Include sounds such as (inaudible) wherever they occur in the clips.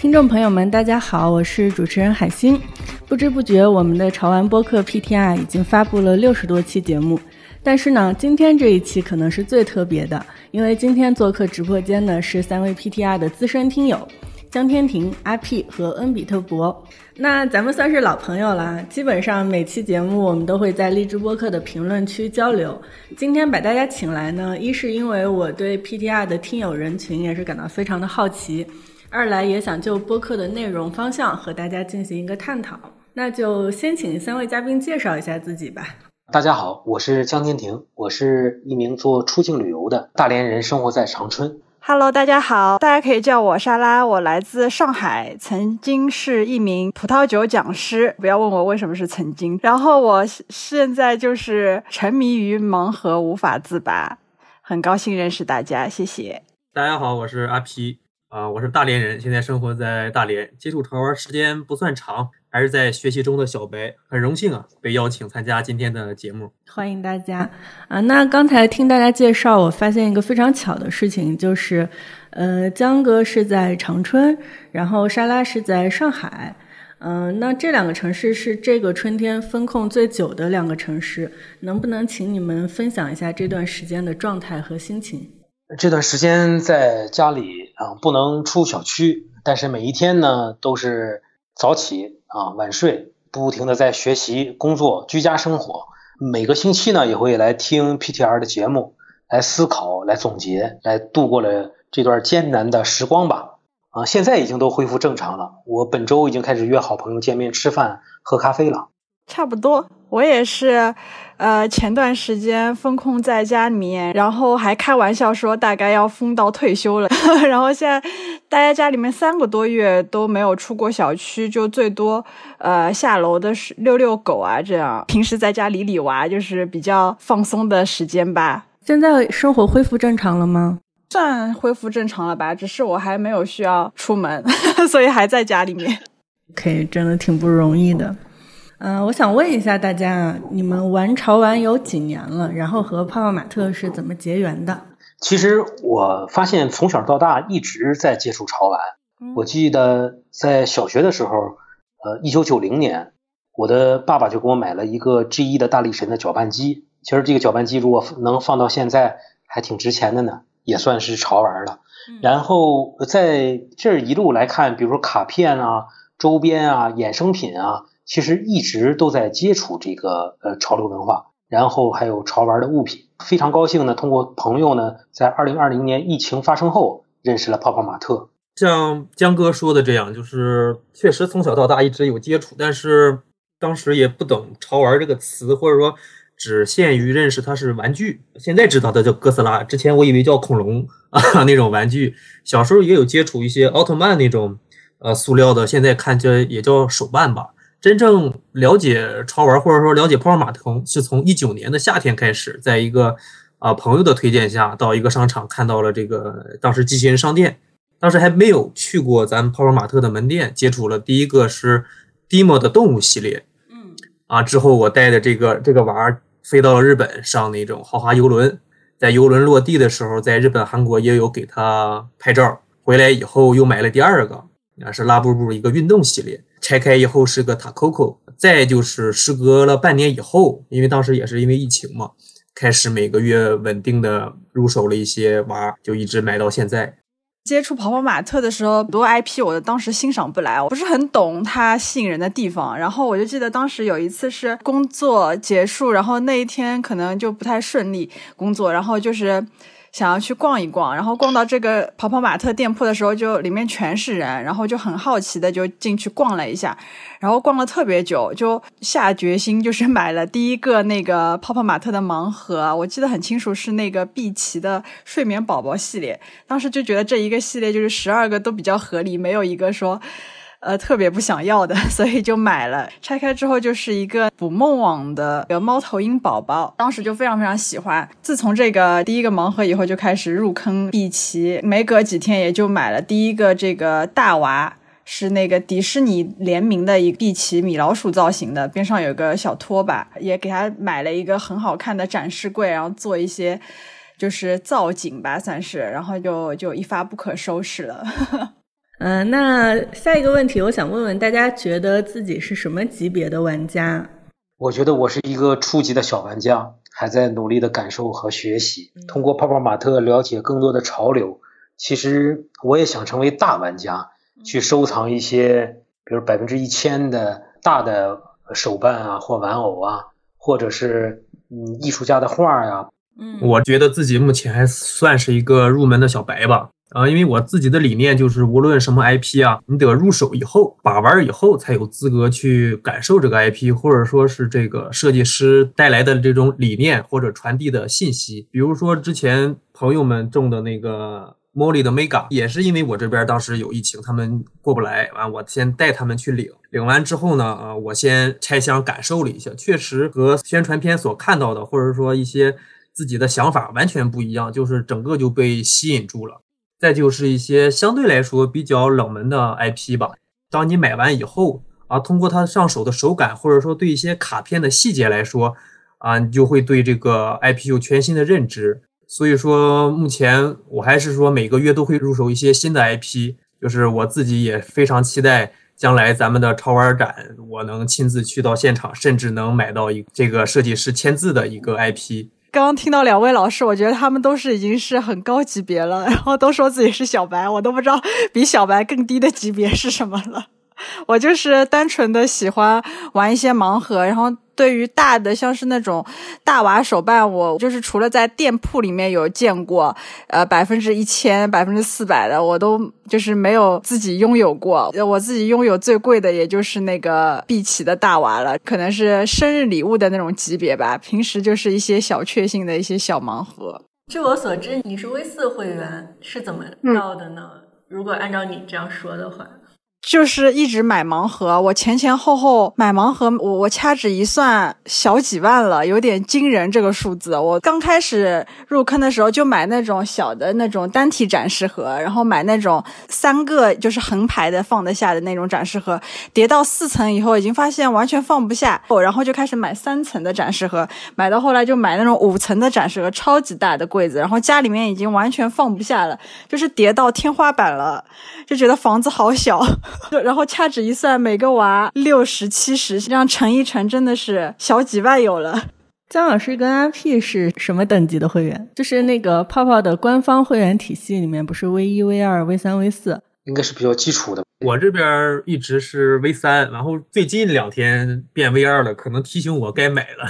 听众朋友们，大家好，我是主持人海星。不知不觉，我们的潮玩播客 PTR 已经发布了六十多期节目。但是呢，今天这一期可能是最特别的，因为今天做客直播间的是三位 PTR 的资深听友，江天庭、阿 P 和恩比特博。那咱们算是老朋友了，基本上每期节目我们都会在荔枝播客的评论区交流。今天把大家请来呢，一是因为我对 PTR 的听友人群也是感到非常的好奇，二来也想就播客的内容方向和大家进行一个探讨。那就先请三位嘉宾介绍一下自己吧。大家好，我是江天庭，我是一名做出境旅游的大连人，生活在长春。Hello，大家好，大家可以叫我莎拉，我来自上海，曾经是一名葡萄酒讲师，不要问我为什么是曾经。然后我现在就是沉迷于盲盒无法自拔，很高兴认识大家，谢谢。大家好，我是阿皮，啊，我是大连人，现在生活在大连，接触潮玩时间不算长。还是在学习中的小白，很荣幸啊，被邀请参加今天的节目。欢迎大家啊！那刚才听大家介绍，我发现一个非常巧的事情，就是，呃，江哥是在长春，然后莎拉是在上海。嗯，那这两个城市是这个春天封控最久的两个城市，能不能请你们分享一下这段时间的状态和心情？这段时间在家里啊，不能出小区，但是每一天呢，都是早起。啊，晚睡，不停的在学习、工作、居家生活。每个星期呢，也会来听 PTR 的节目，来思考、来总结、来度过了这段艰难的时光吧。啊，现在已经都恢复正常了。我本周已经开始约好朋友见面吃饭、喝咖啡了。差不多，我也是，呃，前段时间封控在家里面，然后还开玩笑说大概要封到退休了，(laughs) 然后现在待在家里面三个多月都没有出过小区，就最多呃下楼的是遛遛狗啊，这样平时在家理理娃，就是比较放松的时间吧。现在生活恢复正常了吗？算恢复正常了吧，只是我还没有需要出门，(laughs) 所以还在家里面。可以，真的挺不容易的。嗯，我想问一下大家啊，你们玩潮玩有几年了？然后和泡泡玛特是怎么结缘的？其实我发现从小到大一直在接触潮玩。我记得在小学的时候，呃，一九九零年，我的爸爸就给我买了一个 G 一的大力神的搅拌机。其实这个搅拌机如果能放到现在，还挺值钱的呢，也算是潮玩了。然后在这一路来看，比如说卡片啊、周边啊、衍生品啊。其实一直都在接触这个呃潮流文化，然后还有潮玩的物品。非常高兴呢，通过朋友呢，在二零二零年疫情发生后，认识了泡泡玛特。像江哥说的这样，就是确实从小到大一直有接触，但是当时也不懂潮玩这个词，或者说只限于认识它是玩具。现在知道它叫哥斯拉，之前我以为叫恐龙 (laughs) 啊那种玩具。小时候也有接触一些奥特曼那种呃塑料的，现在看这也叫手办吧。真正了解潮玩或者说了解泡泡玛特，是从一九年的夏天开始，在一个啊朋友的推荐下，到一个商场看到了这个当时机器人商店，当时还没有去过咱泡泡玛特的门店，接触了第一个是 Dimo 的动物系列，嗯，啊之后我带着这个这个娃儿飞到了日本，上那种豪华游轮，在游轮落地的时候，在日本、韩国也有给他拍照，回来以后又买了第二个，啊是拉布布一个运动系列。拆开以后是个塔 Coco，再就是时隔了半年以后，因为当时也是因为疫情嘛，开始每个月稳定的入手了一些娃，就一直买到现在。接触跑跑玛特的时候，很多 IP 我当时欣赏不来，我不是很懂它吸引人的地方。然后我就记得当时有一次是工作结束，然后那一天可能就不太顺利工作，然后就是。想要去逛一逛，然后逛到这个跑跑玛特店铺的时候，就里面全是人，然后就很好奇的就进去逛了一下，然后逛了特别久，就下决心就是买了第一个那个泡泡玛特的盲盒，我记得很清楚是那个碧琪的睡眠宝宝系列，当时就觉得这一个系列就是十二个都比较合理，没有一个说。呃，特别不想要的，(laughs) 所以就买了。拆开之后就是一个捕梦网的个猫头鹰宝宝，当时就非常非常喜欢。自从这个第一个盲盒以后，就开始入坑碧琪。没隔几天，也就买了第一个这个大娃，是那个迪士尼联名的一碧琪米老鼠造型的，边上有个小拖把，也给他买了一个很好看的展示柜，然后做一些就是造景吧，算是，然后就就一发不可收拾了。(laughs) 嗯，那下一个问题，我想问问大家，觉得自己是什么级别的玩家？我觉得我是一个初级的小玩家，还在努力的感受和学习，通过泡泡玛特了解更多的潮流。其实我也想成为大玩家，去收藏一些，比如百分之一千的大的手办啊，或玩偶啊，或者是嗯艺术家的画呀。嗯，我觉得自己目前还算是一个入门的小白吧。啊，因为我自己的理念就是，无论什么 IP 啊，你得入手以后把玩以后，才有资格去感受这个 IP，或者说是这个设计师带来的这种理念或者传递的信息。比如说之前朋友们种的那个 Molly 的 Mega，也是因为我这边当时有疫情，他们过不来，完我先带他们去领，领完之后呢，啊，我先拆箱感受了一下，确实和宣传片所看到的，或者说一些自己的想法完全不一样，就是整个就被吸引住了。再就是一些相对来说比较冷门的 IP 吧。当你买完以后啊，通过它上手的手感，或者说对一些卡片的细节来说啊，你就会对这个 IP 有全新的认知。所以说，目前我还是说每个月都会入手一些新的 IP。就是我自己也非常期待将来咱们的潮玩展，我能亲自去到现场，甚至能买到一这个设计师签字的一个 IP。刚刚听到两位老师，我觉得他们都是已经是很高级别了，然后都说自己是小白，我都不知道比小白更低的级别是什么了。我就是单纯的喜欢玩一些盲盒，然后。对于大的，像是那种大娃手办，我就是除了在店铺里面有见过，呃，百分之一千、百分之四百的，我都就是没有自己拥有过。我自己拥有最贵的，也就是那个碧琪的大娃了，可能是生日礼物的那种级别吧。平时就是一些小确幸的一些小盲盒。据我所知，你是 V 四会员，是怎么到的呢？如果按照你这样说的话。就是一直买盲盒，我前前后后买盲盒，我我掐指一算，小几万了，有点惊人这个数字。我刚开始入坑的时候就买那种小的那种单体展示盒，然后买那种三个就是横排的放得下的那种展示盒，叠到四层以后已经发现完全放不下，然后就开始买三层的展示盒，买到后来就买那种五层的展示盒，超级大的柜子，然后家里面已经完全放不下了，就是叠到天花板了，就觉得房子好小。(laughs) 然后掐指一算，每个娃六十七十，这样乘一乘，真的是小几万有了。姜老师跟 IP 是什么等级的会员？就是那个泡泡的官方会员体系里面，不是 V 一、V 二、V 三、V 四，应该是比较基础的。我这边一直是 V 三，然后最近两天变 V 二了，可能提醒我该买了，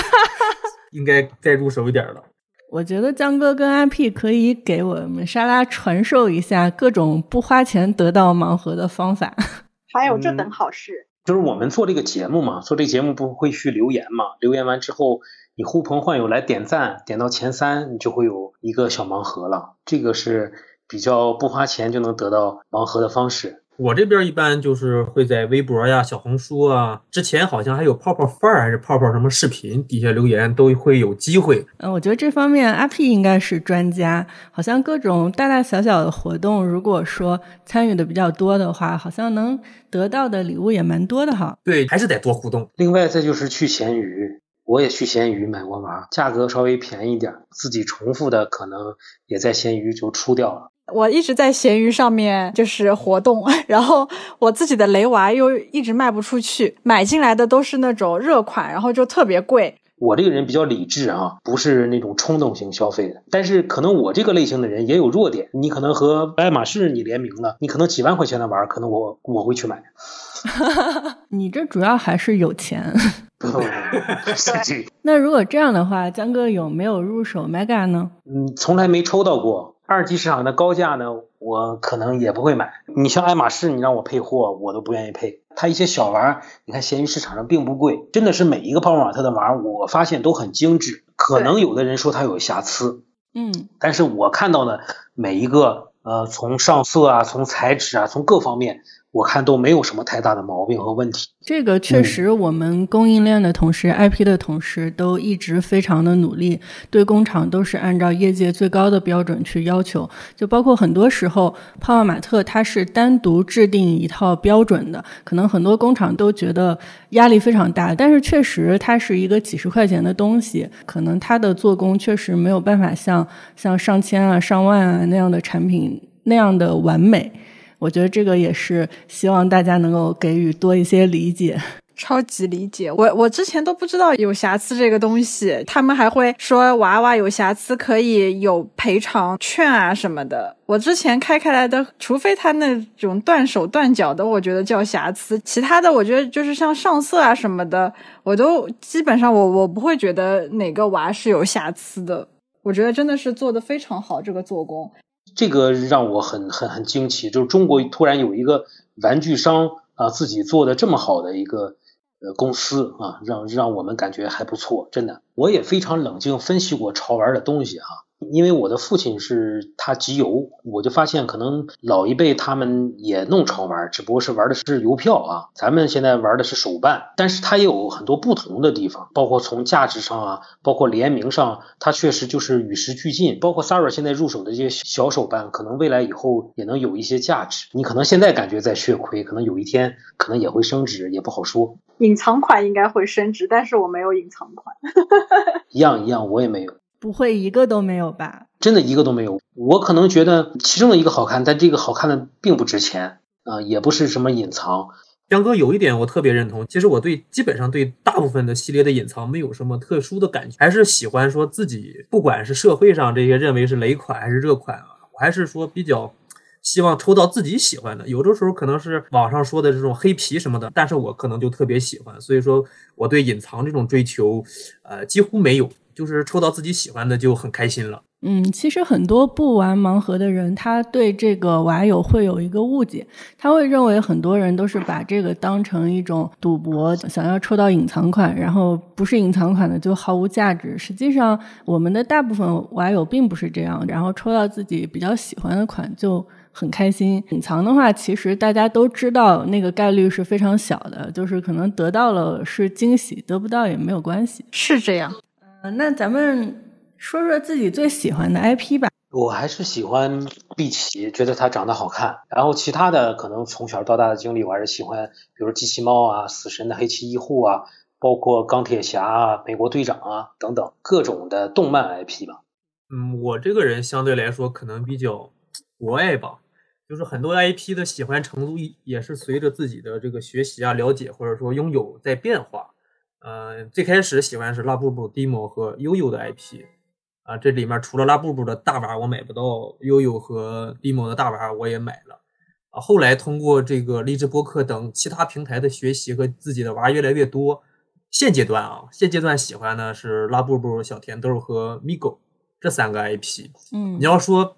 (laughs) 应该再入手一点了。我觉得江哥跟 IP 可以给我们莎拉传授一下各种不花钱得到盲盒的方法。(laughs) 还有这等好事，就是我们做这个节目嘛，做这个节目不会去留言嘛？留言完之后，你呼朋唤友来点赞，点到前三，你就会有一个小盲盒了。这个是比较不花钱就能得到盲盒的方式。我这边一般就是会在微博呀、小红书啊，之前好像还有泡泡范儿还是泡泡什么视频底下留言都会有机会。嗯，我觉得这方面阿 P 应该是专家，好像各种大大小小的活动，如果说参与的比较多的话，好像能得到的礼物也蛮多的哈。对，还是得多互动。另外再就是去闲鱼，我也去闲鱼买过娃，价格稍微便宜点，自己重复的可能也在闲鱼就出掉了。我一直在闲鱼上面就是活动，(laughs) 然后我自己的雷娃又一直卖不出去，买进来的都是那种热款，然后就特别贵。我这个人比较理智啊，不是那种冲动型消费的。但是可能我这个类型的人也有弱点，你可能和爱马仕你联名了，你可能几万块钱的玩，可能我我会去买。(laughs) 你这主要还是有钱。(laughs) 那如果这样的话，江哥有没有入手 Mega 呢？嗯，从来没抽到过。二级市场的高价呢，我可能也不会买。你像爱马仕，你让我配货，我都不愿意配。它一些小玩儿，你看闲鱼市场上并不贵，真的是每一个泡泡玛特的玩儿，我发现都很精致。可能有的人说它有瑕疵，嗯，但是我看到的每一个，呃，从上色啊，从材质啊，从各方面。我看都没有什么太大的毛病和问题。这个确实，我们供应链的同事、IP 的同事都一直非常的努力，对工厂都是按照业界最高的标准去要求。就包括很多时候，泡泡玛特它是单独制定一套标准的，可能很多工厂都觉得压力非常大。但是确实，它是一个几十块钱的东西，可能它的做工确实没有办法像像上千啊、上万啊那样的产品那样的完美。我觉得这个也是希望大家能够给予多一些理解。超级理解我，我之前都不知道有瑕疵这个东西，他们还会说娃娃有瑕疵可以有赔偿券啊什么的。我之前开开来的，除非他那种断手断脚的，我觉得叫瑕疵，其他的我觉得就是像上色啊什么的，我都基本上我我不会觉得哪个娃是有瑕疵的。我觉得真的是做的非常好，这个做工，这个让我很很很惊奇，就是中国突然有一个玩具商啊自己做的这么好的一个。呃，公司啊，让让我们感觉还不错，真的。我也非常冷静分析过潮玩的东西啊。因为我的父亲是他集邮，我就发现可能老一辈他们也弄潮玩，只不过是玩的是邮票啊。咱们现在玩的是手办，但是它也有很多不同的地方，包括从价值上啊，包括联名上，它确实就是与时俱进。包括 Sarah 现在入手的这些小手办，可能未来以后也能有一些价值。你可能现在感觉在血亏，可能有一天可能也会升值，也不好说。隐藏款应该会升值，但是我没有隐藏款。(laughs) 一样一样，我也没有。不会一个都没有吧？真的一个都没有。我可能觉得其中的一个好看，但这个好看的并不值钱啊，也不是什么隐藏。江哥有一点我特别认同，其实我对基本上对大部分的系列的隐藏没有什么特殊的感觉，还是喜欢说自己不管是社会上这些认为是雷款还是热款啊，我还是说比较希望抽到自己喜欢的。有的时候可能是网上说的这种黑皮什么的，但是我可能就特别喜欢，所以说我对隐藏这种追求，呃，几乎没有。就是抽到自己喜欢的就很开心了。嗯，其实很多不玩盲盒的人，他对这个娃友会有一个误解，他会认为很多人都是把这个当成一种赌博，想要抽到隐藏款，然后不是隐藏款的就毫无价值。实际上，我们的大部分娃友并不是这样，然后抽到自己比较喜欢的款就很开心。隐藏的话，其实大家都知道那个概率是非常小的，就是可能得到了是惊喜，得不到也没有关系，是这样。那咱们说说自己最喜欢的 IP 吧。我还是喜欢碧琪，觉得它长得好看。然后其他的可能从小到大的经历，我还是喜欢，比如机器猫啊、死神的黑崎一护啊，包括钢铁侠啊、美国队长啊等等各种的动漫 IP 吧。嗯，我这个人相对来说可能比较国爱吧，就是很多 IP 的喜欢程度也是随着自己的这个学习啊、了解或者说拥有在变化。呃，最开始喜欢是拉布布、Dimo 和悠悠的 IP，啊，这里面除了拉布布的大娃我买不到，悠悠和 Dimo 的大娃我也买了。啊，后来通过这个励志播客等其他平台的学习和自己的娃越来越多，现阶段啊，现阶段喜欢的是拉布布、小甜豆和 Migo 这三个 IP。嗯，你要说。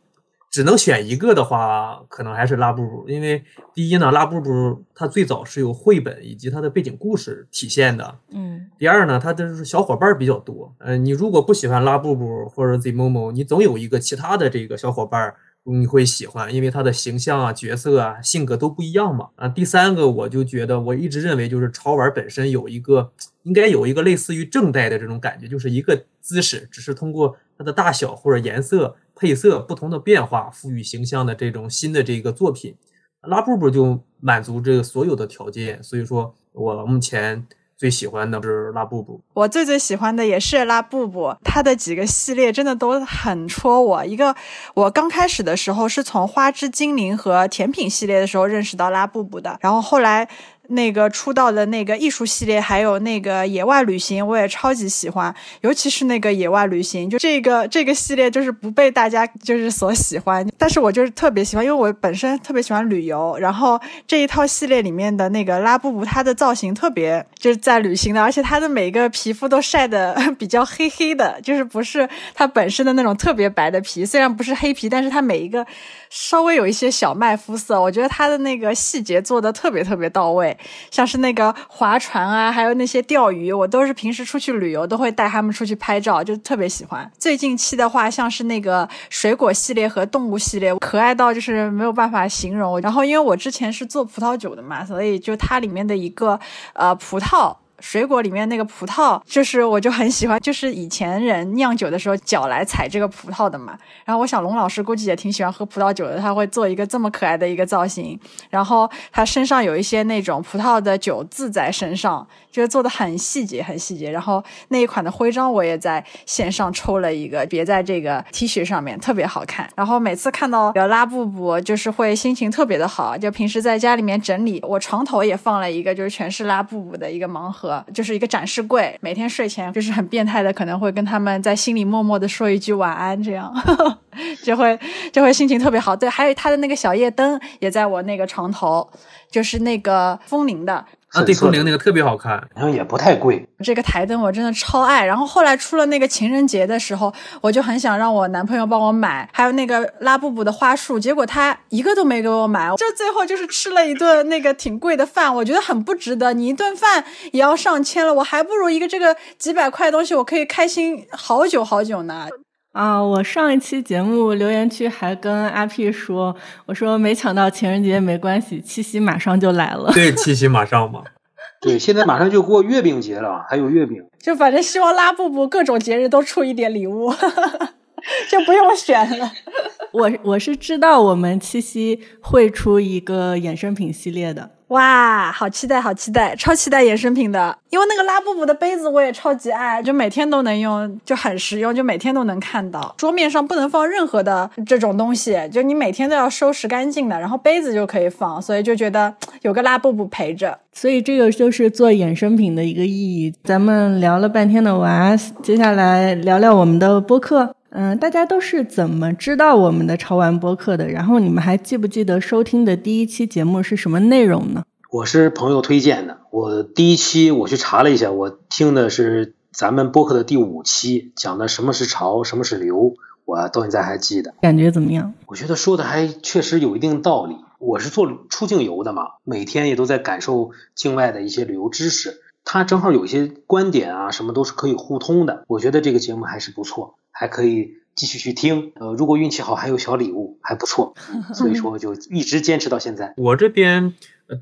只能选一个的话，可能还是拉布布，因为第一呢，拉布布它最早是由绘本以及它的背景故事体现的，嗯。第二呢，它的小伙伴比较多，呃，你如果不喜欢拉布布或者 Z Momo，你总有一个其他的这个小伙伴你会喜欢，因为他的形象啊、角色啊、性格都不一样嘛。啊，第三个我就觉得，我一直认为就是潮玩本身有一个应该有一个类似于正代的这种感觉，就是一个姿势，只是通过它的大小或者颜色。配色不同的变化，赋予形象的这种新的这个作品，拉布布就满足这个所有的条件。所以说我目前最喜欢的是拉布布。我最最喜欢的也是拉布布，它的几个系列真的都很戳我。一个我刚开始的时候是从花之精灵和甜品系列的时候认识到拉布布的，然后后来。那个出道的那个艺术系列，还有那个野外旅行，我也超级喜欢，尤其是那个野外旅行，就这个这个系列就是不被大家就是所喜欢，但是我就是特别喜欢，因为我本身特别喜欢旅游，然后这一套系列里面的那个拉布布，它的造型特别就是在旅行的，而且它的每个皮肤都晒的比较黑黑的，就是不是它本身的那种特别白的皮，虽然不是黑皮，但是它每一个稍微有一些小麦肤色，我觉得它的那个细节做的特别特别到位。像是那个划船啊，还有那些钓鱼，我都是平时出去旅游都会带他们出去拍照，就特别喜欢。最近期的话，像是那个水果系列和动物系列，可爱到就是没有办法形容。然后因为我之前是做葡萄酒的嘛，所以就它里面的一个呃葡萄。水果里面那个葡萄，就是我就很喜欢，就是以前人酿酒的时候脚来踩这个葡萄的嘛。然后我想龙老师估计也挺喜欢喝葡萄酒的，他会做一个这么可爱的一个造型，然后他身上有一些那种葡萄的酒渍在身上，就是做的很细节，很细节。然后那一款的徽章我也在线上抽了一个，别在这个 T 恤上面，特别好看。然后每次看到拉布布，就是会心情特别的好。就平时在家里面整理，我床头也放了一个，就是全是拉布布的一个盲盒，就是一个展示柜。每天睡前就是很变态的，可能会跟他们在心里默默的说一句晚安，这样 (laughs) 就会就会心情特别好。对，还有他的那个小夜灯也在我那个床头，就是那个风铃的。啊，对，风铃那个特别好看，然后也不太贵。这个台灯我真的超爱。然后后来出了那个情人节的时候，我就很想让我男朋友帮我买，还有那个拉布布的花束，结果他一个都没给我买。就最后就是吃了一顿那个挺贵的饭，我觉得很不值得。你一顿饭也要上千了，我还不如一个这个几百块的东西，我可以开心好久好久呢。啊，我上一期节目留言区还跟阿 P 说，我说没抢到情人节没关系，七夕马上就来了。对，七夕马上嘛。(laughs) 对，现在马上就过月饼节了，还有月饼。就反正希望拉布布各种节日都出一点礼物，(laughs) 就不用选了。我我是知道我们七夕会出一个衍生品系列的。哇，好期待，好期待，超期待衍生品的！因为那个拉布布的杯子我也超级爱，就每天都能用，就很实用，就每天都能看到。桌面上不能放任何的这种东西，就你每天都要收拾干净的，然后杯子就可以放，所以就觉得有个拉布布陪着。所以这个就是做衍生品的一个意义。咱们聊了半天的娃，接下来聊聊我们的播客。嗯，大家都是怎么知道我们的潮玩播客的？然后你们还记不记得收听的第一期节目是什么内容呢？我是朋友推荐的，我第一期我去查了一下，我听的是咱们播客的第五期，讲的什么是潮，什么是流，我到现在还记得。感觉怎么样？我觉得说的还确实有一定道理。我是做出境游的嘛，每天也都在感受境外的一些旅游知识，它正好有一些观点啊，什么都是可以互通的。我觉得这个节目还是不错。还可以继续去听，呃，如果运气好还有小礼物，还不错，(laughs) 所以说就一直坚持到现在。我这边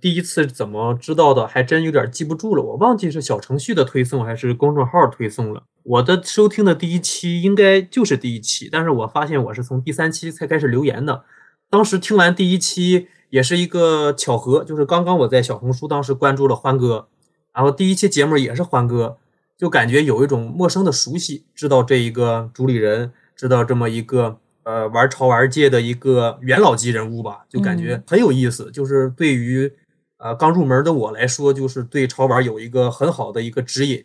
第一次怎么知道的，还真有点记不住了，我忘记是小程序的推送还是公众号推送了。我的收听的第一期应该就是第一期，但是我发现我是从第三期才开始留言的。当时听完第一期也是一个巧合，就是刚刚我在小红书当时关注了欢哥，然后第一期节目也是欢哥。就感觉有一种陌生的熟悉，知道这一个主理人，知道这么一个呃玩潮玩界的一个元老级人物吧，就感觉很有意思。就是对于呃刚入门的我来说，就是对潮玩有一个很好的一个指引。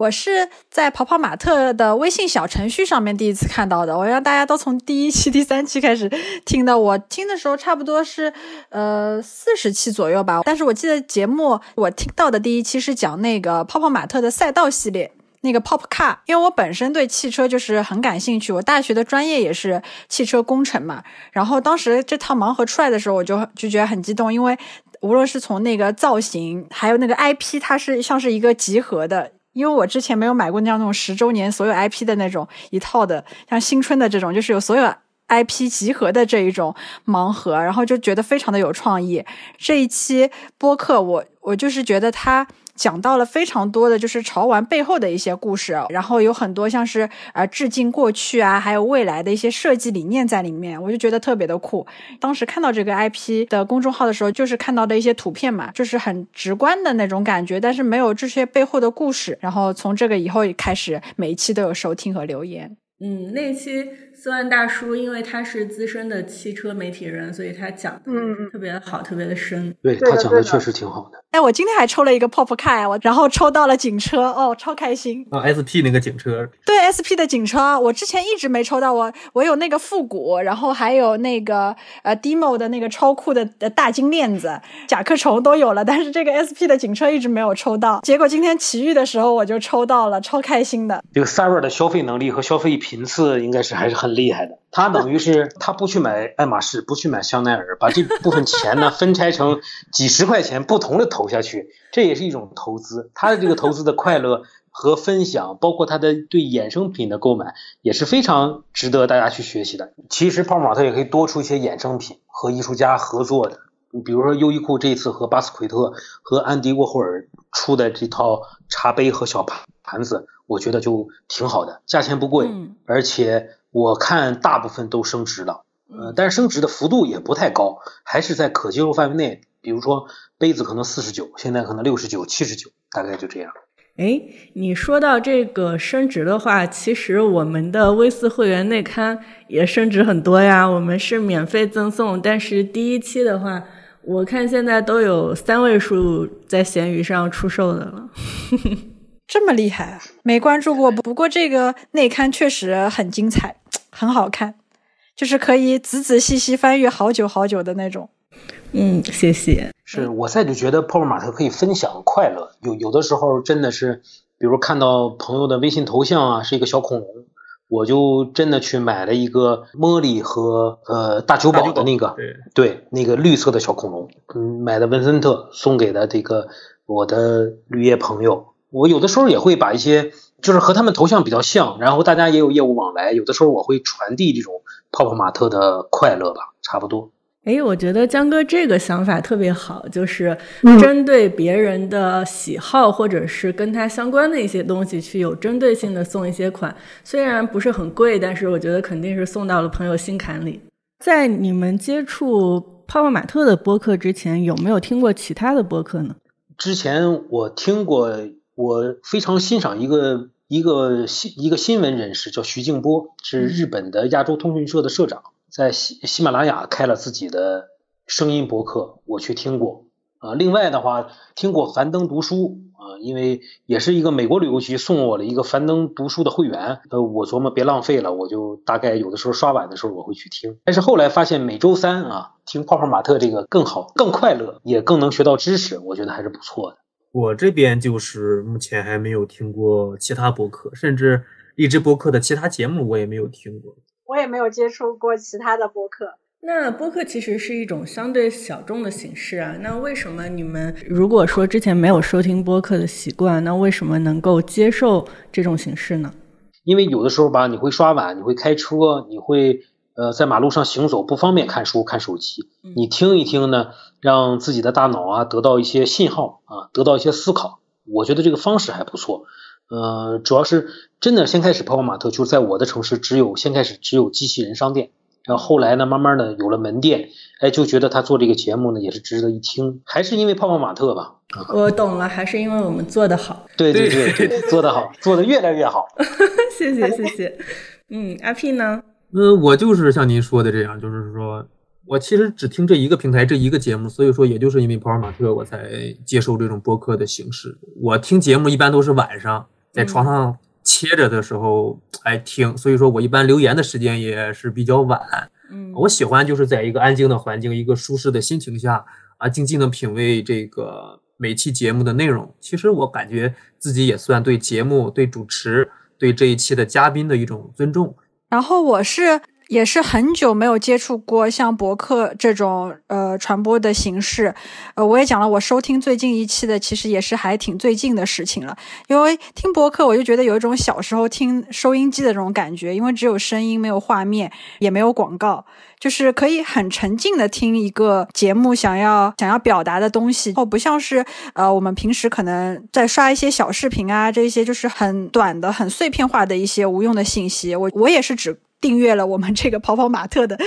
我是在跑跑马特的微信小程序上面第一次看到的，我让大家都从第一期、第三期开始听的。我听的时候差不多是呃四十期左右吧，但是我记得节目我听到的第一期是讲那个跑跑马特的赛道系列，那个 Pop Car，因为我本身对汽车就是很感兴趣，我大学的专业也是汽车工程嘛。然后当时这套盲盒出来的时候，我就就觉得很激动，因为无论是从那个造型，还有那个 IP，它是像是一个集合的。因为我之前没有买过那样那种十周年所有 IP 的那种一套的，像新春的这种，就是有所有 IP 集合的这一种盲盒，然后就觉得非常的有创意。这一期播客，我我就是觉得他。讲到了非常多的就是潮玩背后的一些故事，然后有很多像是呃致敬过去啊，还有未来的一些设计理念在里面，我就觉得特别的酷。当时看到这个 IP 的公众号的时候，就是看到的一些图片嘛，就是很直观的那种感觉，但是没有这些背后的故事。然后从这个以后开始，每一期都有收听和留言。嗯，那期斯万大叔，因为他是资深的汽车媒体人，所以他讲的特别的好，特别的深。对他讲的确实挺好的。哎，我今天还抽了一个 Pop Car，我然后抽到了警车，哦，超开心啊！SP 那个警车，对 SP 的警车，我之前一直没抽到，我我有那个复古，然后还有那个呃 Demo 的那个超酷的大金链子，甲壳虫都有了，但是这个 SP 的警车一直没有抽到。结果今天奇遇的时候我就抽到了，超开心的。这个 Sara 的消费能力和消费频次应该是还是很厉害的。他等于是 (laughs) 他不去买爱马仕，不去买香奈儿，把这部分钱呢分拆成几十块钱不同的投下去，这也是一种投资。他的这个投资的快乐和分享，(laughs) 包括他的对衍生品的购买，也是非常值得大家去学习的。其实泡泡玛特也可以多出一些衍生品和艺术家合作的，比如说优衣库这一次和巴斯奎特和安迪沃霍尔出的这套茶杯和小盘盘子，我觉得就挺好的，价钱不贵，嗯而且我看大部分都升值了，呃，但是升值的幅度也不太高，还是在可接受范围内。比如说杯子可能四十九，现在可能六十九、七十九，大概就这样。哎，你说到这个升值的话，其实我们的微四会员内刊也升值很多呀。我们是免费赠送，但是第一期的话，我看现在都有三位数在闲鱼上出售的了。(laughs) 这么厉害啊！没关注过，不过这个内刊确实很精彩，很好看，就是可以仔仔细细翻阅好久好久的那种。嗯，谢谢。是我现在就觉得泡泡玛特可以分享快乐，有有的时候真的是，比如看到朋友的微信头像啊是一个小恐龙，我就真的去买了一个茉莉和呃大酒保的那个，对，对，那个绿色的小恐龙，嗯，买的文森特送给的这个我的绿叶朋友。我有的时候也会把一些就是和他们头像比较像，然后大家也有业务往来，有的时候我会传递这种泡泡玛特的快乐吧，差不多。哎，我觉得江哥这个想法特别好，就是嗯针对别人的喜好或者是跟他相关的一些东西，去有针对性的送一些款。虽然不是很贵，但是我觉得肯定是送到了朋友心坎里。在你们接触泡泡玛特的播客之前，有没有听过其他的播客呢？之前我听过，我非常欣赏一个一个新一个新闻人士，叫徐静波，是日本的亚洲通讯社的社长，在喜喜马拉雅开了自己的声音博客，我去听过。啊，另外的话，听过樊登读书啊，因为也是一个美国旅游局送我了一个樊登读书的会员，呃，我琢磨别浪费了，我就大概有的时候刷碗的时候我会去听。但是后来发现每周三啊，听泡泡玛特这个更好，更快乐，也更能学到知识，我觉得还是不错的。我这边就是目前还没有听过其他播客，甚至荔枝播客的其他节目我也没有听过。我也没有接触过其他的播客。那播客其实是一种相对小众的形式啊。那为什么你们如果说之前没有收听播客的习惯，那为什么能够接受这种形式呢？因为有的时候吧，你会刷碗，你会开车，你会呃在马路上行走，不方便看书、看手机。你听一听呢，让自己的大脑啊得到一些信号啊，得到一些思考。我觉得这个方式还不错。呃，主要是真的先开始泡泡玛特，就是在我的城市只有先开始只有机器人商店，然后后来呢，慢慢的有了门店，哎，就觉得他做这个节目呢也是值得一听，还是因为泡泡玛特吧。我懂了，还是因为我们做的好。对对对 (laughs) 对，做的好，做的越来越好。(laughs) 谢谢谢谢。嗯，阿 P 呢？嗯，我就是像您说的这样，就是说我其实只听这一个平台这一个节目，所以说也就是因为泡泡玛特我才接受这种播客的形式。我听节目一般都是晚上在床上切着的时候来听，所以说我一般留言的时间也是比较晚。嗯，我喜欢就是在一个安静的环境、一个舒适的心情下啊，静静的品味这个每期节目的内容。其实我感觉自己也算对节目、对主持、对这一期的嘉宾的一种尊重。然后我是也是很久没有接触过像博客这种呃传播的形式，呃，我也讲了，我收听最近一期的，其实也是还挺最近的事情了。因为听博客，我就觉得有一种小时候听收音机的这种感觉，因为只有声音，没有画面，也没有广告，就是可以很沉浸的听一个节目想要想要表达的东西，后不像是呃我们平时可能在刷一些小视频啊，这些就是很短的、很碎片化的一些无用的信息。我我也是只订阅了我们这个跑跑玛特的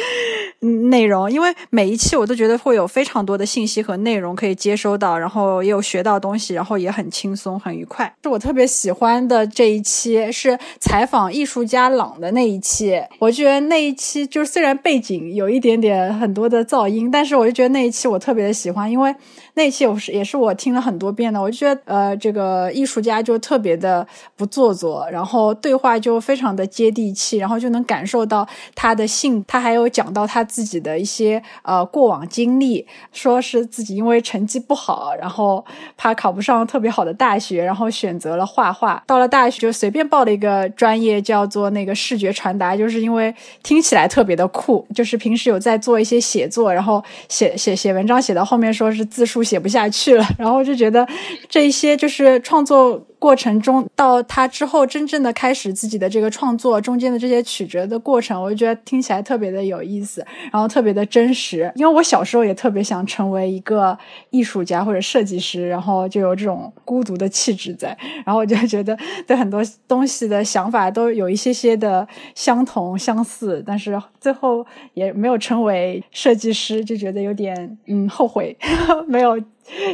内容，因为每一期我都觉得会有非常多的信息和内容可以接收到，然后也有学到东西，然后也很轻松、很愉快。是我特别喜欢的这一期是采访艺术家朗的那一期，我觉得那一期就是虽然背景有一点点很多的噪音，但是我就觉得那一期我特别的喜欢，因为那一期我是也是我听了很多遍的，我就觉得呃这个艺术家就特别的不做作，然后对话就非常的接地气，然后就能感感受到他的性，他还有讲到他自己的一些呃过往经历，说是自己因为成绩不好，然后怕考不上特别好的大学，然后选择了画画，到了大学就随便报了一个专业叫做那个视觉传达，就是因为听起来特别的酷，(laughs) 就是平时有在做一些写作，然后写写写文章写到后面说是字数写不下去了，然后就觉得这一些就是创作过程中到他之后真正的开始自己的这个创作中间的这些曲折的过程，我就觉得听起来特别的有意思，然后特别的真实。因为我小时候也特别想成为一个艺术家或者设计师，然后就有这种孤独的气质在，然后我就觉得对很多东西的想法都有一些些的相同相似，但是最后也没有成为设计师，就觉得有点嗯后悔，(laughs) 没有。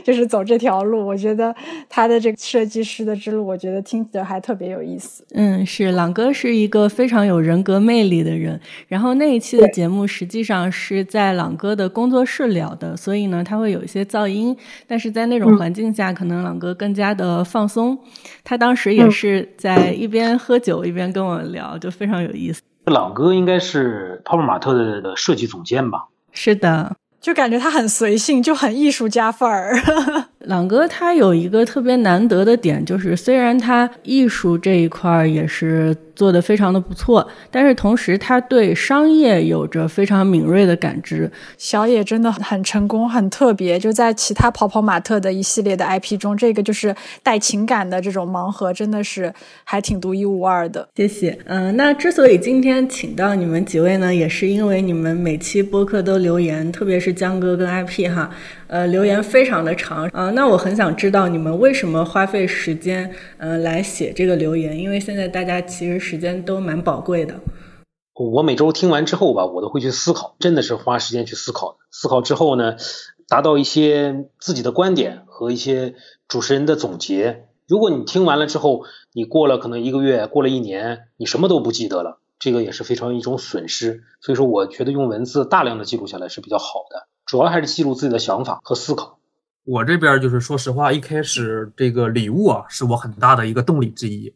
就是走这条路，我觉得他的这个设计师的之路，我觉得听着还特别有意思。嗯，是朗哥是一个非常有人格魅力的人。然后那一期的节目实际上是在朗哥的工作室聊的，所以呢，他会有一些噪音。但是在那种环境下，可能朗哥更加的放松。他当时也是在一边喝酒一边跟我聊，就非常有意思。朗哥应该是泡泡玛特的设计总监吧？是的。就感觉他很随性，就很艺术家范儿。(laughs) 朗哥他有一个特别难得的点，就是虽然他艺术这一块也是。做的非常的不错，但是同时他对商业有着非常敏锐的感知。小野真的很成功，很特别。就在其他跑跑马特的一系列的 IP 中，这个就是带情感的这种盲盒，真的是还挺独一无二的。谢谢。嗯，那之所以今天请到你们几位呢，也是因为你们每期播客都留言，特别是江哥跟 IP 哈。呃，留言非常的长啊，那我很想知道你们为什么花费时间，呃，来写这个留言？因为现在大家其实时间都蛮宝贵的。我每周听完之后吧，我都会去思考，真的是花时间去思考。思考之后呢，达到一些自己的观点和一些主持人的总结。如果你听完了之后，你过了可能一个月，过了一年，你什么都不记得了，这个也是非常一种损失。所以说，我觉得用文字大量的记录下来是比较好的。主要还是记录自己的想法和思考。我这边就是说实话，一开始这个礼物啊，是我很大的一个动力之一。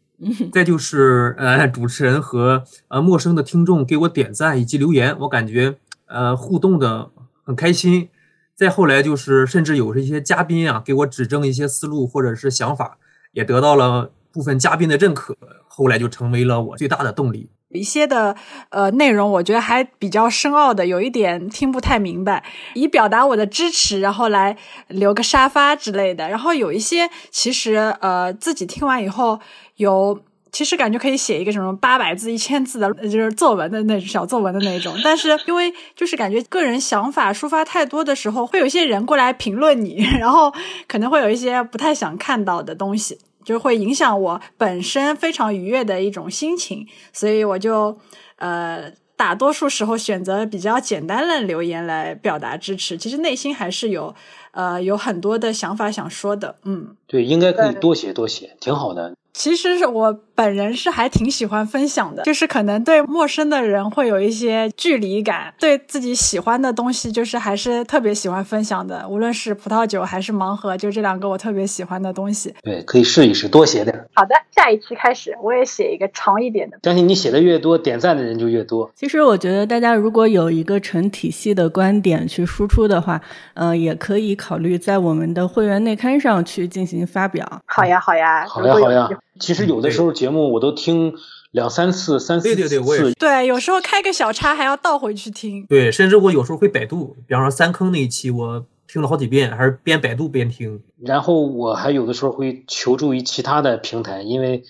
再就是呃，主持人和呃陌生的听众给我点赞以及留言，我感觉呃互动的很开心。再后来就是甚至有这些嘉宾啊，给我指正一些思路或者是想法，也得到了部分嘉宾的认可。后来就成为了我最大的动力。一些的呃内容，我觉得还比较深奥的，有一点听不太明白，以表达我的支持，然后来留个沙发之类的。然后有一些其实呃自己听完以后，有其实感觉可以写一个什么八百字、一千字的，就是作文的那种小作文的那种。但是因为就是感觉个人想法抒发太多的时候，会有一些人过来评论你，(laughs) 然后可能会有一些不太想看到的东西。就会影响我本身非常愉悦的一种心情，所以我就呃大多数时候选择比较简单的留言来表达支持。其实内心还是有呃有很多的想法想说的，嗯，对，应该可以多写多写，挺好的。其实是我本人是还挺喜欢分享的，就是可能对陌生的人会有一些距离感，对自己喜欢的东西就是还是特别喜欢分享的。无论是葡萄酒还是盲盒，就这两个我特别喜欢的东西。对，可以试一试，多写点。好的，下一期开始我也写一个长一点的。相信你写的越多，点赞的人就越多。其实我觉得大家如果有一个成体系的观点去输出的话，呃，也可以考虑在我们的会员内刊上去进行发表。好呀，好呀，好呀，好呀。其实有的时候节目我都听两三次、三四次，对，有时候开个小差还要倒回去听。对，甚至我有时候会百度，比方说三坑那一期，我听了好几遍，还是边百度边听。然后我还有的时候会求助于其他的平台，因为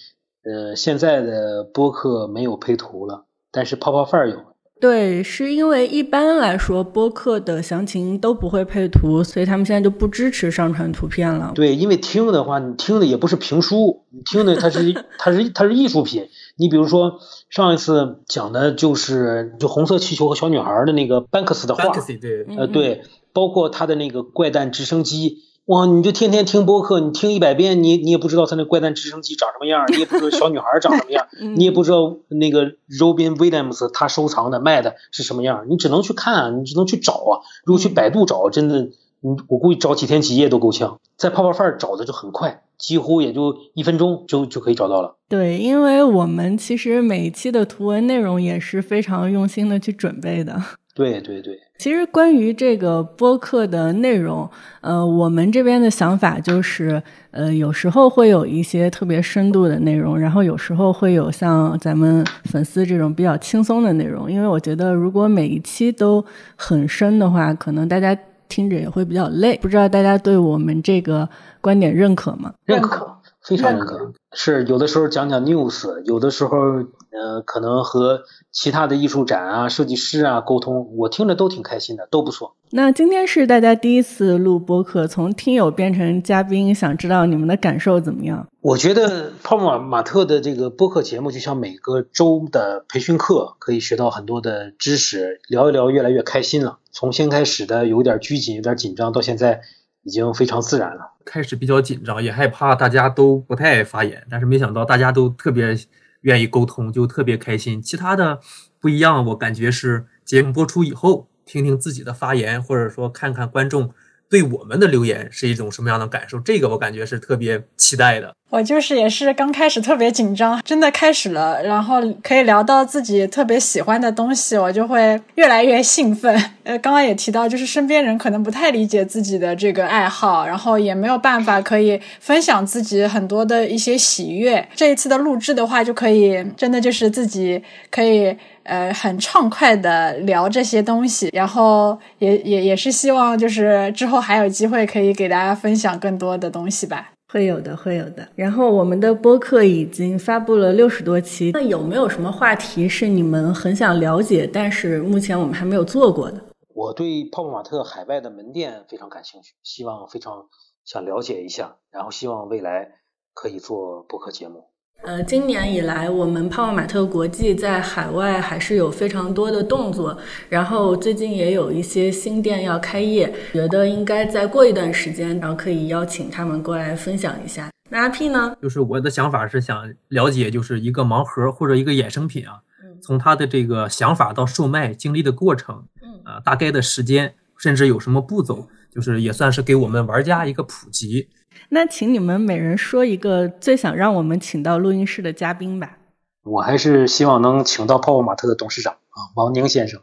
呃现在的播客没有配图了，但是泡泡范儿有。对，是因为一般来说播客的详情都不会配图，所以他们现在就不支持上传图片了。对，因为听的话，你听的也不是评书，你听的它是它是它是艺术品。你比如说上一次讲的就是就红色气球和小女孩的那个班克斯的画，对，呃对，包括他的那个怪诞直升机。哇！你就天天听播客，你听一百遍，你你也不知道他那怪诞直升机长什么样，你也不知道小女孩长什么样，(laughs) 你也不知道那个 Robin Williams 他收藏的卖的是什么样，你只能去看啊，你只能去找啊。如果去百度找，真的，你我估计找几天几夜都够呛。在泡泡范找的就很快，几乎也就一分钟就就可以找到了。对，因为我们其实每一期的图文内容也是非常用心的去准备的。对对对，其实关于这个播客的内容，呃，我们这边的想法就是，呃，有时候会有一些特别深度的内容，然后有时候会有像咱们粉丝这种比较轻松的内容。因为我觉得，如果每一期都很深的话，可能大家听着也会比较累。不知道大家对我们这个观点认可吗？认可，非常认可。是有的时候讲讲 news，有的时候呃可能和其他的艺术展啊、设计师啊沟通，我听着都挺开心的，都不错。那今天是大家第一次录播客，从听友变成嘉宾，想知道你们的感受怎么样？我觉得泡泡玛特的这个播客节目就像每个周的培训课，可以学到很多的知识，聊一聊越来越开心了。从先开始的有点拘谨、有点紧张，到现在已经非常自然了。开始比较紧张，也害怕大家都不太爱发言，但是没想到大家都特别愿意沟通，就特别开心。其他的不一样，我感觉是节目播出以后。听听自己的发言，或者说看看观众对我们的留言是一种什么样的感受，这个我感觉是特别期待的。我就是也是刚开始特别紧张，真的开始了，然后可以聊到自己特别喜欢的东西，我就会越来越兴奋。呃，(laughs) 刚刚也提到，就是身边人可能不太理解自己的这个爱好，然后也没有办法可以分享自己很多的一些喜悦。这一次的录制的话，就可以真的就是自己可以。呃，很畅快的聊这些东西，然后也也也是希望就是之后还有机会可以给大家分享更多的东西吧。会有的，会有的。然后我们的播客已经发布了六十多期，那有没有什么话题是你们很想了解，但是目前我们还没有做过的？我对泡泡玛特海外的门店非常感兴趣，希望非常想了解一下，然后希望未来可以做播客节目。呃，今年以来，我们泡泡玛特国际在海外还是有非常多的动作，然后最近也有一些新店要开业，觉得应该再过一段时间，然后可以邀请他们过来分享一下。那阿 P 呢？就是我的想法是想了解，就是一个盲盒或者一个衍生品啊，从他的这个想法到售卖经历的过程，嗯，啊，大概的时间，甚至有什么步骤，就是也算是给我们玩家一个普及。那请你们每人说一个最想让我们请到录音室的嘉宾吧。我还是希望能请到泡泡玛特的董事长啊，王宁先生，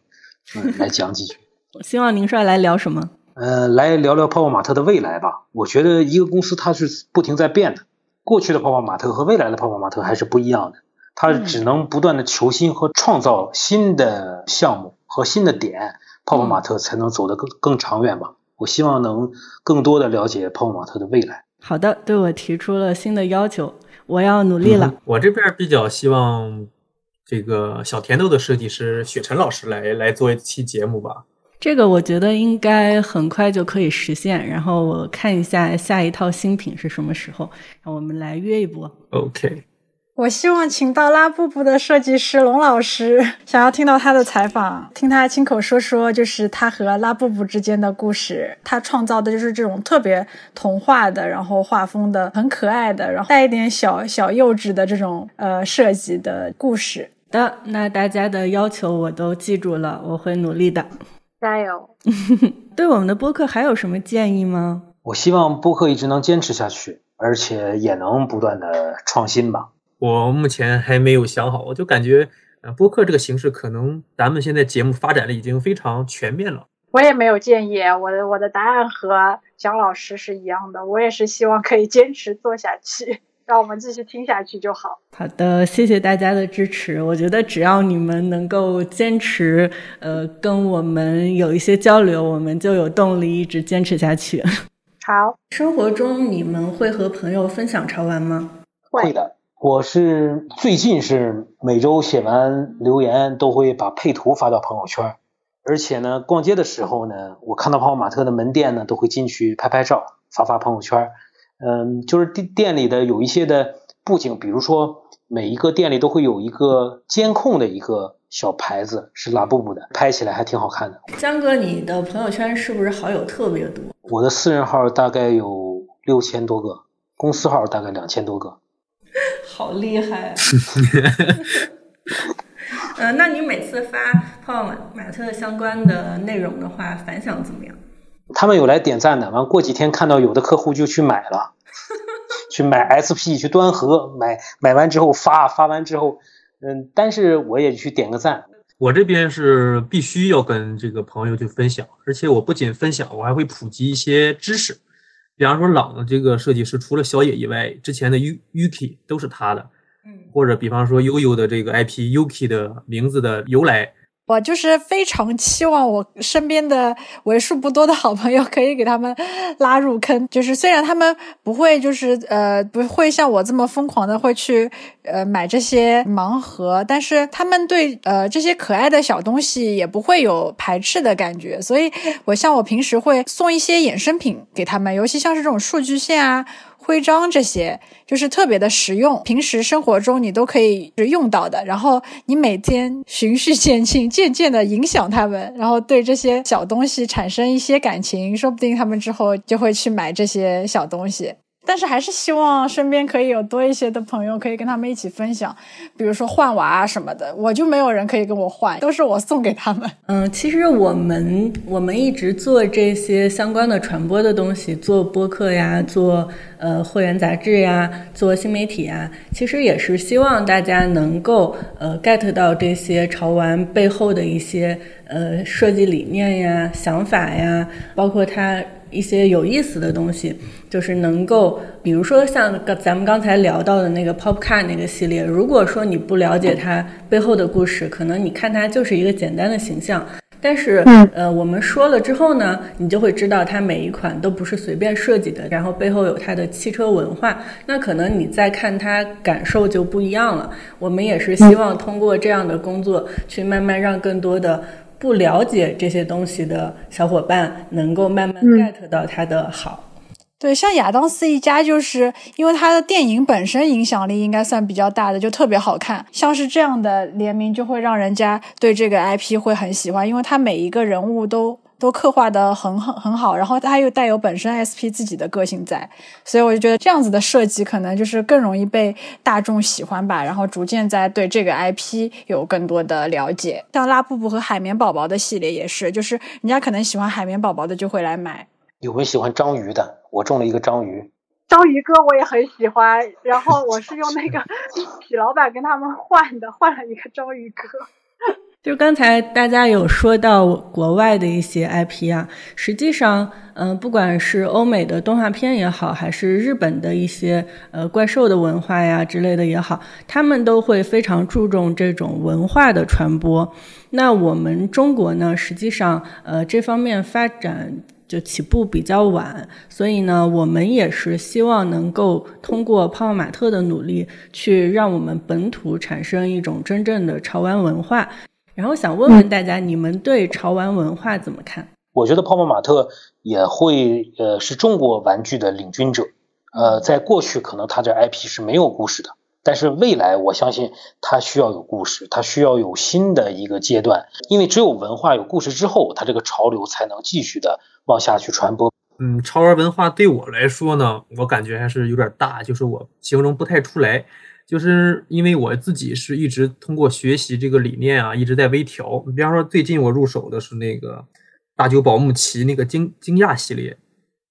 嗯，来讲几句。(laughs) 希望宁帅来聊什么？呃，来聊聊泡泡玛特的未来吧。我觉得一个公司它是不停在变的，过去的泡泡玛特和未来的泡泡玛特还是不一样的。它只能不断的求新和创造新的项目和新的点，泡泡玛特才能走得更更长远吧。我希望能更多的了解泡泡玛特的未来。好的，对我提出了新的要求，我要努力了。我这边比较希望这个小甜豆的设计师雪晨老师来来做一期节目吧。这个我觉得应该很快就可以实现。然后我看一下下一套新品是什么时候，让我们来约一波。OK。我希望请到拉布布的设计师龙老师，想要听到他的采访，听他亲口说说，就是他和拉布布之间的故事。他创造的就是这种特别童话的，然后画风的很可爱的，然后带一点小小幼稚的这种呃设计的故事。的，那大家的要求我都记住了，我会努力的，加油。(laughs) 对我们的播客还有什么建议吗？我希望播客一直能坚持下去，而且也能不断的创新吧。我目前还没有想好，我就感觉，呃，播客这个形式可能咱们现在节目发展的已经非常全面了。我也没有建议，我的我的答案和蒋老师是一样的，我也是希望可以坚持做下去，让我们继续听下去就好。好的，谢谢大家的支持。我觉得只要你们能够坚持，呃，跟我们有一些交流，我们就有动力一直坚持下去。(laughs) 好，生活中你们会和朋友分享潮玩吗？会的。我是最近是每周写完留言都会把配图发到朋友圈，而且呢，逛街的时候呢，我看到泡泡玛特的门店呢，都会进去拍拍照，发发朋友圈。嗯，就是店店里的有一些的布景，比如说每一个店里都会有一个监控的一个小牌子，是拉布布的，拍起来还挺好看的。江哥，你的朋友圈是不是好友特别多？我的私人号大概有六千多个，公司号大概两千多个。好厉害！嗯，(laughs) 那你每次发泡泡玛特相关的内容的话，反响怎么样？他们有来点赞的，完过几天看到有的客户就去买了，(laughs) 去买 SP 去端盒，买买完之后发，发完之后，嗯，但是我也去点个赞。我这边是必须要跟这个朋友去分享，而且我不仅分享，我还会普及一些知识。比方说，朗的这个设计师除了小野以外，之前的 U Uki 都是他的。嗯，或者比方说悠悠的这个 IP Uki 的名字的由来，我就是非常期望我身边的为数不多的好朋友可以给他们拉入坑。就是虽然他们不会，就是呃不会像我这么疯狂的会去呃买这些盲盒，但是他们对呃这些可爱的小东西也不会有排斥的感觉。所以我像我平时会送一些衍生品给他们，尤其像是这种数据线啊。徽章这些就是特别的实用，平时生活中你都可以用到的。然后你每天循序渐进，渐渐的影响他们，然后对这些小东西产生一些感情，说不定他们之后就会去买这些小东西。但是还是希望身边可以有多一些的朋友，可以跟他们一起分享，比如说换娃啊什么的。我就没有人可以跟我换，都是我送给他们。(laughs) 嗯，其实我们我们一直做这些相关的传播的东西，做播客呀，做呃会员杂志呀，做新媒体呀，其实也是希望大家能够呃 get 到这些潮玩背后的一些呃设计理念呀、想法呀，包括它。一些有意思的东西，就是能够，比如说像咱们刚才聊到的那个 Pop Car 那个系列，如果说你不了解它背后的故事，可能你看它就是一个简单的形象。但是，呃，我们说了之后呢，你就会知道它每一款都不是随便设计的，然后背后有它的汽车文化。那可能你再看它，感受就不一样了。我们也是希望通过这样的工作，去慢慢让更多的。不了解这些东西的小伙伴，能够慢慢 get 到它的好。对，像亚当斯一家，就是因为他的电影本身影响力应该算比较大的，就特别好看。像是这样的联名，就会让人家对这个 IP 会很喜欢，因为他每一个人物都。都刻画的很很很好，然后它又带有本身 SP 自己的个性在，所以我就觉得这样子的设计可能就是更容易被大众喜欢吧，然后逐渐在对这个 IP 有更多的了解。像拉布布和海绵宝宝的系列也是，就是人家可能喜欢海绵宝宝的就会来买。有没有喜欢章鱼的？我中了一个章鱼。章鱼哥我也很喜欢，然后我是用那个 (laughs) 痞老板跟他们换的，换了一个章鱼哥。就刚才大家有说到国外的一些 IP 啊，实际上，嗯，不管是欧美的动画片也好，还是日本的一些呃怪兽的文化呀之类的也好，他们都会非常注重这种文化的传播。那我们中国呢，实际上呃这方面发展就起步比较晚，所以呢，我们也是希望能够通过泡泡玛特的努力，去让我们本土产生一种真正的潮玩文化。然后想问问大家，你们对潮玩文化怎么看？我觉得泡泡玛特也会呃是中国玩具的领军者。呃，在过去可能它这 IP 是没有故事的，但是未来我相信它需要有故事，它需要有新的一个阶段，因为只有文化有故事之后，它这个潮流才能继续的往下去传播。嗯，潮玩文化对我来说呢，我感觉还是有点大，就是我形容不太出来。就是因为我自己是一直通过学习这个理念啊，一直在微调。比方说，最近我入手的是那个大久保木奇那个惊惊讶系列，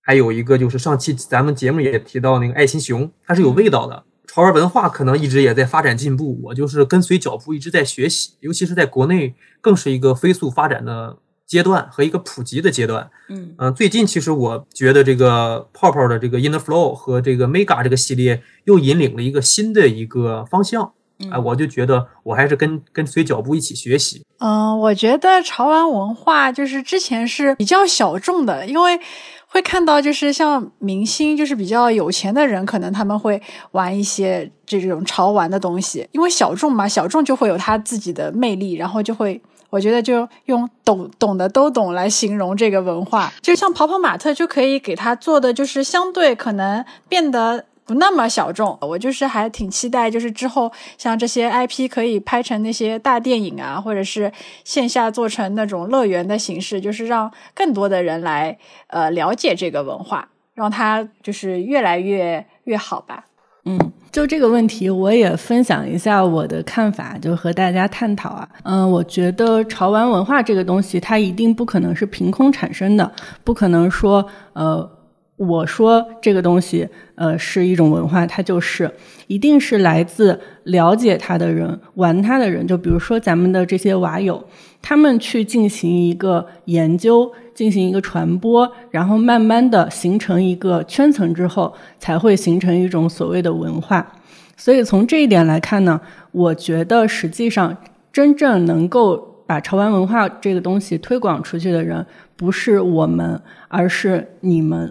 还有一个就是上期咱们节目也提到那个爱心熊，它是有味道的。潮玩文化可能一直也在发展进步，我就是跟随脚步一直在学习，尤其是在国内更是一个飞速发展的。阶段和一个普及的阶段，嗯嗯，最近其实我觉得这个泡泡的这个 In the Flow 和这个 Mega 这个系列又引领了一个新的一个方向，哎，我就觉得我还是跟跟随脚步一起学习。嗯，我觉得潮玩文化就是之前是比较小众的，因为会看到就是像明星，就是比较有钱的人，可能他们会玩一些这种潮玩的东西，因为小众嘛，小众就会有他自己的魅力，然后就会。我觉得就用懂懂的都懂来形容这个文化，就像跑跑马特就可以给他做的就是相对可能变得不那么小众。我就是还挺期待，就是之后像这些 IP 可以拍成那些大电影啊，或者是线下做成那种乐园的形式，就是让更多的人来呃了解这个文化，让它就是越来越越好吧。嗯，就这个问题，我也分享一下我的看法，就和大家探讨啊。嗯，我觉得潮玩文化这个东西，它一定不可能是凭空产生的，不可能说，呃，我说这个东西，呃，是一种文化，它就是，一定是来自了解它的人，玩它的人。就比如说咱们的这些娃友，他们去进行一个研究。进行一个传播，然后慢慢的形成一个圈层之后，才会形成一种所谓的文化。所以从这一点来看呢，我觉得实际上真正能够把潮玩文化这个东西推广出去的人，不是我们，而是你们。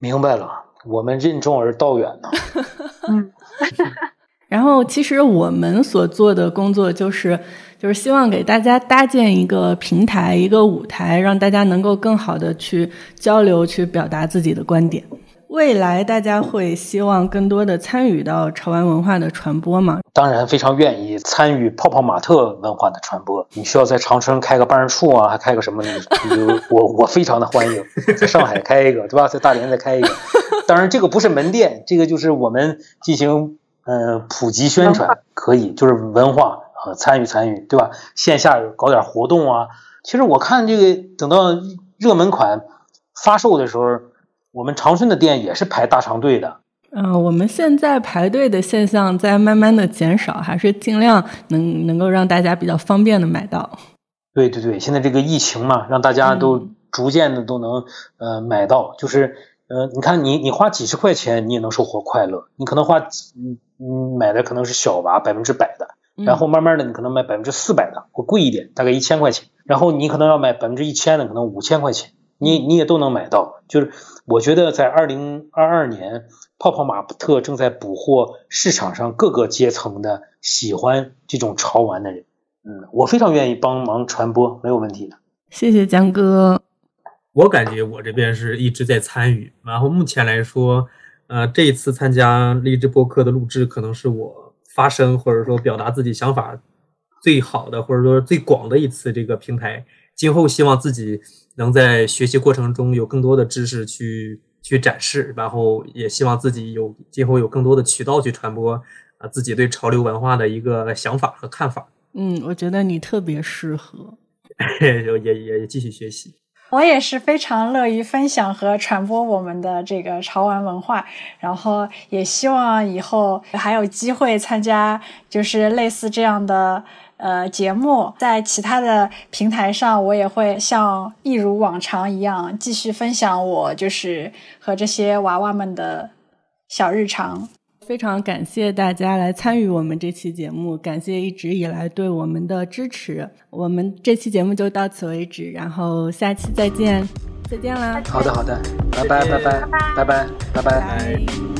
明白了，我们任重而道远呢。(laughs) 嗯。(laughs) 然后，其实我们所做的工作就是，就是希望给大家搭建一个平台、一个舞台，让大家能够更好的去交流、去表达自己的观点。未来大家会希望更多的参与到潮玩文化的传播吗？当然，非常愿意参与泡泡玛特文化的传播。你需要在长春开个办事处啊，还开个什么？你就我 (laughs) 我非常的欢迎，(laughs) 在上海开一个，对吧？在大连再开一个。当然，这个不是门店，这个就是我们进行。嗯，普及宣传可以，就是文化啊，参与参与，对吧？线下搞点活动啊。其实我看这个，等到热门款发售的时候，我们长春的店也是排大长队的。嗯，我们现在排队的现象在慢慢的减少，还是尽量能能够让大家比较方便的买到。对对对，现在这个疫情嘛，让大家都逐渐的都能呃买到，就是。呃，你看，你你花几十块钱，你也能收获快乐。你可能花，嗯嗯，买的可能是小娃百分之百的，然后慢慢的，你可能买百分之四百的，会贵一点，大概一千块钱。然后你可能要买百分之一千的，可能五千块钱，你你也都能买到。就是我觉得在二零二二年，泡泡玛特正在捕获市场上各个阶层的喜欢这种潮玩的人。嗯，我非常愿意帮忙传播，没有问题的。谢谢江哥。我感觉我这边是一直在参与，然后目前来说，呃，这一次参加励志播客的录制，可能是我发声或者说表达自己想法最好的，或者说最广的一次这个平台。今后希望自己能在学习过程中有更多的知识去去展示，然后也希望自己有今后有更多的渠道去传播啊自己对潮流文化的一个想法和看法。嗯，我觉得你特别适合，(laughs) 也也也继续学习。我也是非常乐于分享和传播我们的这个潮玩文化，然后也希望以后还有机会参加，就是类似这样的呃节目，在其他的平台上，我也会像一如往常一样继续分享我就是和这些娃娃们的小日常。非常感谢大家来参与我们这期节目，感谢一直以来对我们的支持。我们这期节目就到此为止，然后下期再见，再见啦！好的，好的，拜拜，拜拜，拜拜，拜拜。